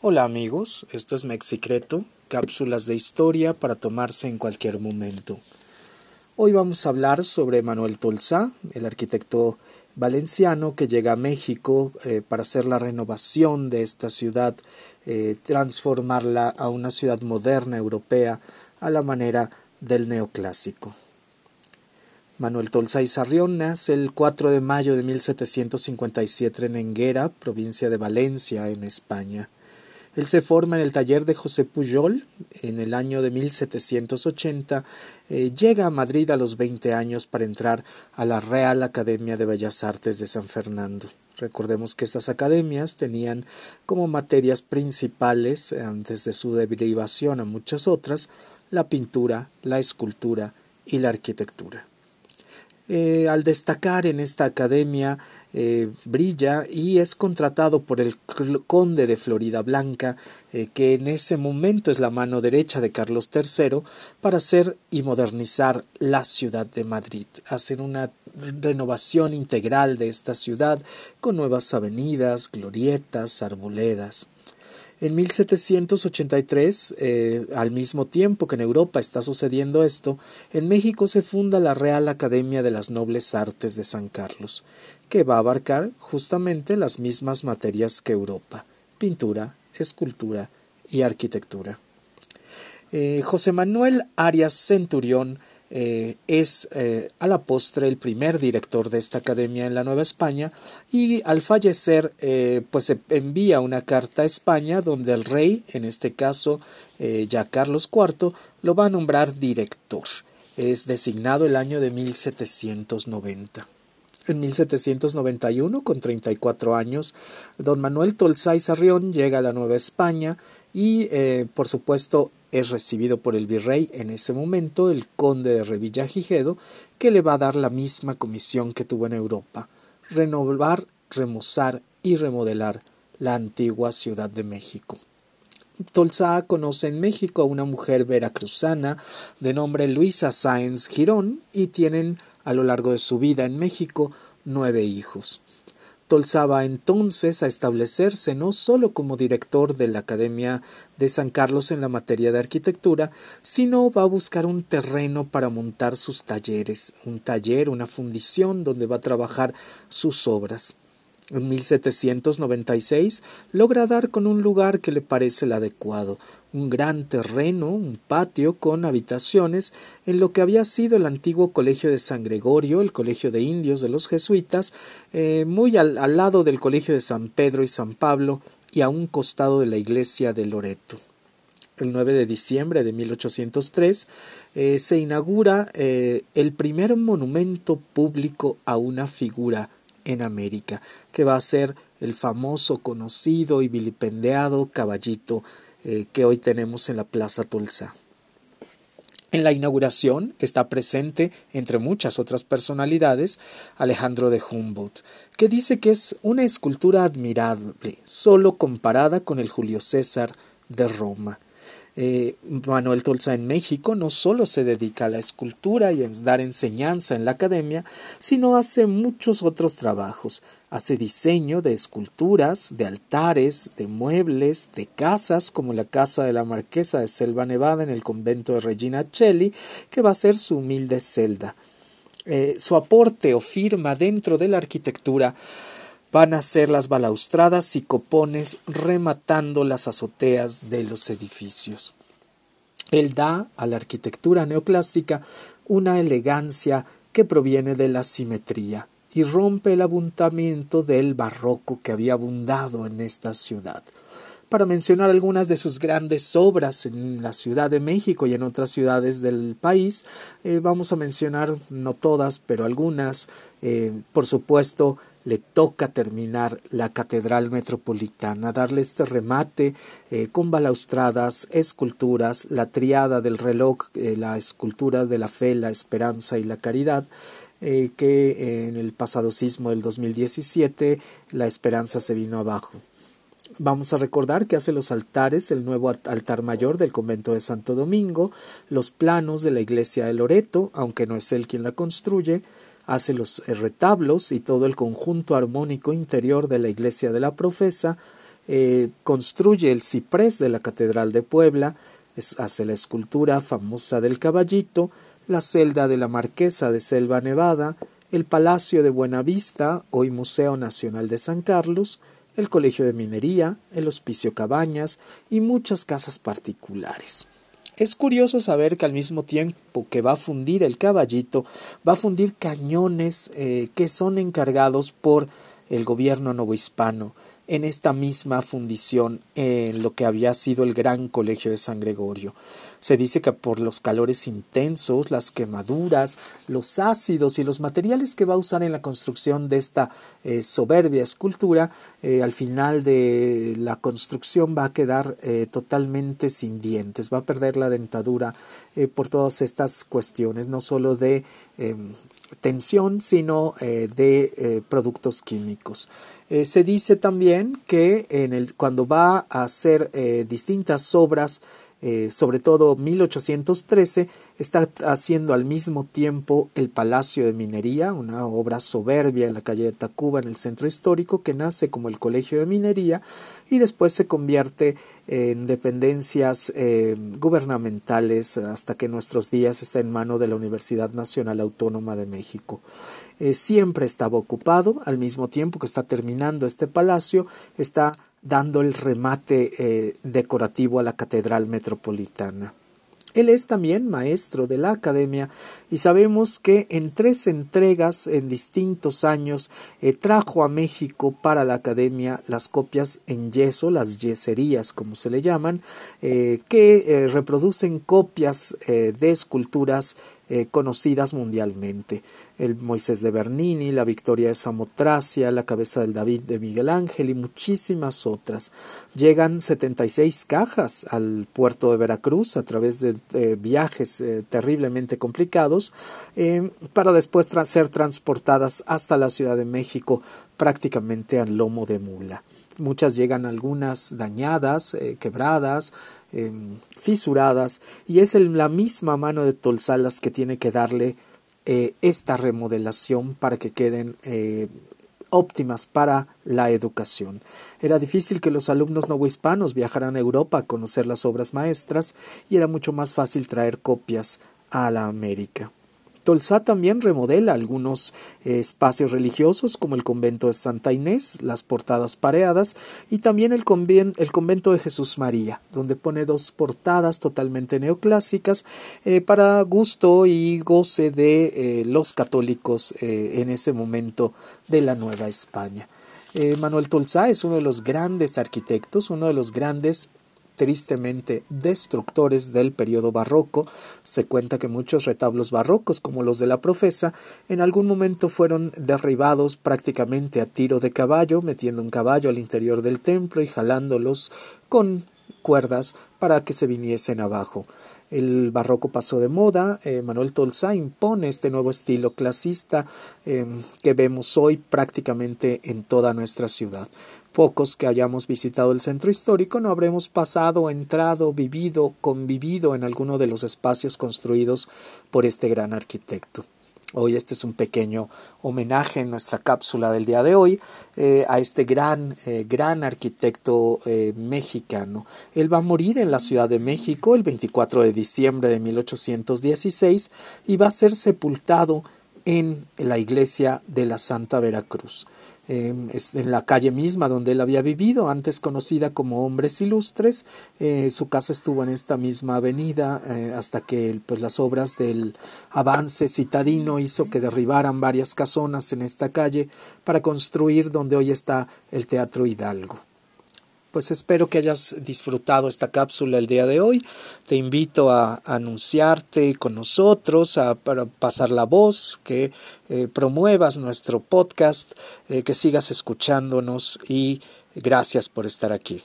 Hola amigos, esto es Mexicreto, cápsulas de historia para tomarse en cualquier momento. Hoy vamos a hablar sobre Manuel Tolsá, el arquitecto valenciano que llega a México eh, para hacer la renovación de esta ciudad, eh, transformarla a una ciudad moderna europea a la manera del neoclásico. Manuel Tolsá y Sarrión nace el 4 de mayo de 1757 en Enguera, provincia de Valencia, en España. Él se forma en el taller de José Pujol en el año de 1780. Eh, llega a Madrid a los 20 años para entrar a la Real Academia de Bellas Artes de San Fernando. Recordemos que estas academias tenían como materias principales, antes de su derivación a muchas otras, la pintura, la escultura y la arquitectura. Eh, al destacar en esta academia eh, brilla y es contratado por el conde de Florida Blanca, eh, que en ese momento es la mano derecha de Carlos III, para hacer y modernizar la ciudad de Madrid, hacer una renovación integral de esta ciudad con nuevas avenidas, glorietas, arboledas. En 1783, eh, al mismo tiempo que en Europa está sucediendo esto, en México se funda la Real Academia de las Nobles Artes de San Carlos, que va a abarcar justamente las mismas materias que Europa, pintura, escultura y arquitectura. Eh, José Manuel Arias Centurión eh, es eh, a la postre el primer director de esta academia en la Nueva España y al fallecer eh, pues se envía una carta a España donde el rey, en este caso ya Carlos IV, lo va a nombrar director. Es designado el año de 1790. En 1791, con 34 años, don Manuel Tolsay Sarrión llega a la Nueva España y, por supuesto, es recibido por el virrey en ese momento, el conde de Revillagigedo, que le va a dar la misma comisión que tuvo en Europa, renovar, remozar y remodelar la antigua Ciudad de México. Tolsá conoce en México a una mujer veracruzana de nombre Luisa Sáenz Girón y tienen a lo largo de su vida en México nueve hijos. Tolsaba entonces a establecerse no solo como director de la Academia de San Carlos en la materia de arquitectura, sino va a buscar un terreno para montar sus talleres, un taller, una fundición donde va a trabajar sus obras. En 1796 logra dar con un lugar que le parece el adecuado, un gran terreno, un patio con habitaciones en lo que había sido el antiguo colegio de San Gregorio, el colegio de indios de los jesuitas, eh, muy al, lado del colegio de San Pedro y San Pablo y a un costado de la iglesia de Loreto. El 9 de diciembre de 1803, eh, se inaugura eh, el primer monumento público a una figura en América, que va a ser el famoso, conocido y vilipendiado caballito eh, que hoy tenemos en la Plaza Tulsa. En la inauguración está presente, entre muchas otras personalidades, Alejandro de Humboldt, que dice que es una escultura admirable, solo comparada con el Julio César de Roma. Eh, Manuel Tolsa en México no solo se dedica a la escultura y a dar enseñanza en la academia, sino hace muchos otros trabajos. Hace diseño de esculturas, de altares, de muebles, de casas, como la casa de la marquesa de Selva Nevada en el convento de Regina Celli, que va a ser su humilde celda. Eh, su aporte o firma dentro de la arquitectura van a ser las balaustradas y copones rematando las azoteas de los edificios. Él da a la arquitectura neoclásica una elegancia que proviene de la simetría y rompe el abundamiento del barroco que había abundado en esta ciudad. Para mencionar algunas de sus grandes obras en la Ciudad de México y en otras ciudades del país, eh, vamos a mencionar no todas, pero algunas. Eh, por supuesto, le toca terminar la Catedral Metropolitana, darle este remate eh, con balaustradas, esculturas, la triada del reloj, eh, la escultura de la fe, la esperanza y la caridad, eh, que en el pasado sismo del 2017 la esperanza se vino abajo. Vamos a recordar que hace los altares, el nuevo altar mayor del convento de Santo Domingo, los planos de la iglesia de Loreto, aunque no es él quien la construye, hace los retablos y todo el conjunto armónico interior de la iglesia de la profesa, eh, construye el ciprés de la Catedral de Puebla, hace la escultura famosa del caballito, la celda de la Marquesa de Selva Nevada, el Palacio de Buenavista, hoy Museo Nacional de San Carlos, el Colegio de Minería, el Hospicio Cabañas y muchas casas particulares. Es curioso saber que al mismo tiempo que va a fundir el caballito, va a fundir cañones eh, que son encargados por el gobierno novohispano en esta misma fundición en lo que había sido el gran colegio de San Gregorio. Se dice que por los calores intensos, las quemaduras, los ácidos y los materiales que va a usar en la construcción de esta eh, soberbia escultura, eh, al final de la construcción va a quedar eh, totalmente sin dientes, va a perder la dentadura por todas estas cuestiones, no solo de em, tensión, sino de productos químicos. se dice también que cuando va a hacer distintas obras eh, sobre todo 1813, está haciendo al mismo tiempo el Palacio de Minería, una obra soberbia en la calle de Tacuba, en el centro histórico, que nace como el Colegio de Minería y después se convierte en dependencias eh, gubernamentales hasta que nuestros días está en mano de la Universidad Nacional Autónoma de México. Eh, siempre estaba ocupado, al mismo tiempo que está terminando este palacio, está dando el remate eh, decorativo a la Catedral Metropolitana. Él es también maestro de la academia y sabemos que en tres entregas en distintos años eh, trajo a México para la academia las copias en yeso, las yeserías como se le llaman, que reproducen copias de esculturas eh, conocidas mundialmente. El Moisés de Bernini, la Victoria de Samotracia, la Cabeza del David de Miguel Ángel y muchísimas otras. Llegan 76 cajas al puerto de Veracruz a través de viajes eh, terriblemente complicados eh, para después ser transportadas hasta la Ciudad de México prácticamente al lomo de mula. Muchas llegan algunas dañadas, quebradas, Em, fisuradas y es la misma mano de Tolsalas que tiene que darle eh, esta remodelación para que queden eh, óptimas para la educación. Era difícil que los alumnos novohispanos viajaran a Europa a conocer las obras maestras y era mucho más fácil traer copias a la América. Tolsá también remodela algunos eh, espacios religiosos como el convento de Santa Inés, las portadas pareadas y también el, convento de Jesús María, donde pone dos portadas totalmente neoclásicas eh, para gusto y goce de eh, los católicos en ese momento de la Nueva España. Manuel Tolsá es uno de los grandes arquitectos, uno de los grandes tristemente destructores del periodo barroco. Se cuenta que muchos retablos barrocos, como los de la profesa, en algún momento fueron derribados prácticamente a tiro de caballo, metiendo un caballo al interior del templo y jalándolos con cuerdas para que se viniesen abajo. El barroco pasó de moda, eh, Manuel Tolsá impone este nuevo estilo clasista eh, que vemos hoy prácticamente en toda nuestra ciudad. Pocos que hayamos visitado el centro histórico no habremos pasado, entrado, vivido, convivido en alguno de los espacios construidos por este gran arquitecto. Hoy este es un pequeño homenaje en nuestra cápsula del día de hoy eh, a este gran, eh, gran arquitecto eh, mexicano. Él va a morir en la Ciudad de México el 24 de diciembre de 1816 y va a ser sepultado en la iglesia de la Santa Veracruz. Em, en la calle misma donde él había vivido, antes conocida como Hombres Ilustres. Eh, su casa estuvo en esta misma avenida eh, hasta que pues, las obras del avance citadino hizo que derribaran varias casonas en esta calle para construir donde hoy está el Teatro Hidalgo pues espero que hayas disfrutado esta cápsula el día de hoy. Te invito a, anunciarte con nosotros, a, pasar la voz, que eh, promuevas nuestro podcast, eh, que sigas escuchándonos y gracias por estar aquí.